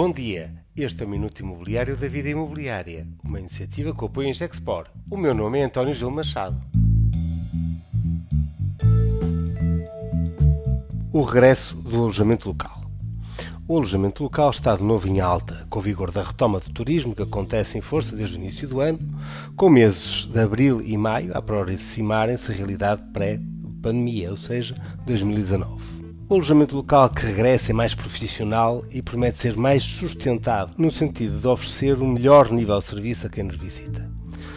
Bom dia, este é o Minuto Imobiliário da Vida Imobiliária, uma iniciativa que apoia a Gexpor. O meu nome é António Gil Machado. O regresso do alojamento local. O alojamento local está de novo em alta, com o vigor da retoma do turismo que acontece em força desde o início do ano, com meses de abril e maio a aproximarem-se a realidade pré-pandemia, ou seja, 2019. O alojamento local que regressa é mais profissional e promete ser mais sustentado, no sentido de oferecer um melhor nível de serviço a quem nos visita.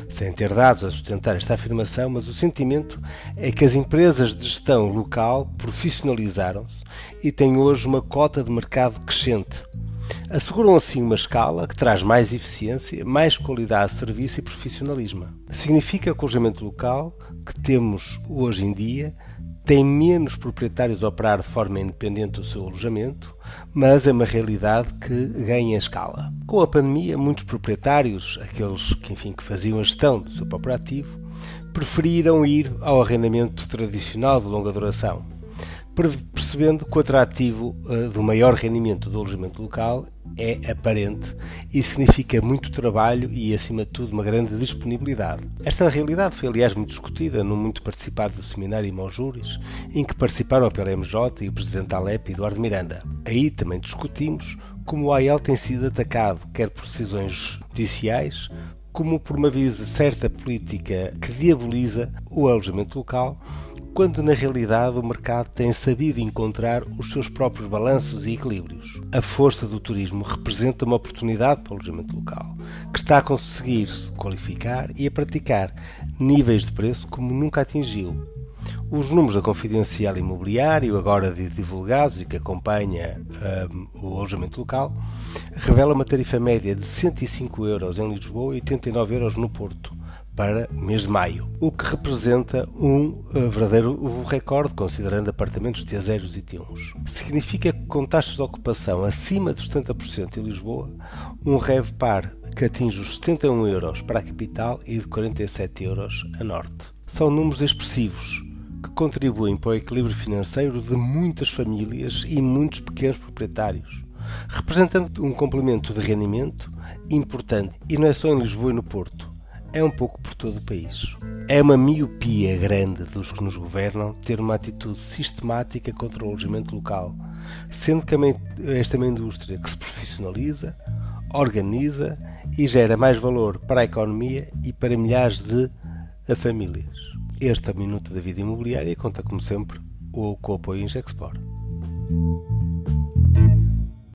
Sem ter dados a sustentar esta afirmação, mas o sentimento é que as empresas de gestão local profissionalizaram-se e têm hoje uma cota de mercado crescente. Asseguram assim uma escala que traz mais eficiência, mais qualidade de serviço e profissionalismo. Significa que o alojamento local que temos hoje em dia tem menos proprietários a operar de forma independente do seu alojamento, mas é uma realidade que ganha escala. Com a pandemia, muitos proprietários, aqueles que, enfim, que faziam a gestão do seu próprio ativo, preferiram ir ao arrendamento tradicional de longa duração, percebendo que o atrativo uh, do maior rendimento do alojamento local é aparente e significa muito trabalho e, acima de tudo, uma grande disponibilidade. Esta realidade foi, aliás, muito discutida no muito participado do seminário Imojúris, em que participaram a PLMJ e o presidente Alep Eduardo Miranda. Aí também discutimos como o AEL tem sido atacado, quer por decisões judiciais, como por uma visa certa política que diaboliza o alojamento local quando na realidade o mercado tem sabido encontrar os seus próprios balanços e equilíbrios. A força do turismo representa uma oportunidade para o alojamento local, que está a conseguir se qualificar e a praticar níveis de preço como nunca atingiu. Os números da Confidencial Imobiliário, agora divulgados e que acompanha um, o alojamento local, revelam uma tarifa média de 105 euros em Lisboa e 89 euros no Porto para o mês de maio, o que representa um uh, verdadeiro recorde, considerando apartamentos T0 e T1. Significa que com taxas de ocupação acima dos 70% em Lisboa, um RevPAR que atinge os 71 euros para a capital e de 47 euros a norte. São números expressivos que contribuem para o equilíbrio financeiro de muitas famílias e muitos pequenos proprietários, representando um complemento de rendimento importante e não é só em Lisboa e no Porto é um pouco por todo o país. É uma miopia grande dos que nos governam ter uma atitude sistemática contra o alojamento local, sendo que esta é uma indústria que se profissionaliza, organiza e gera mais valor para a economia e para milhares de famílias. Este é o Minuto da Vida Imobiliária conta, como sempre, com o apoio Ingexport.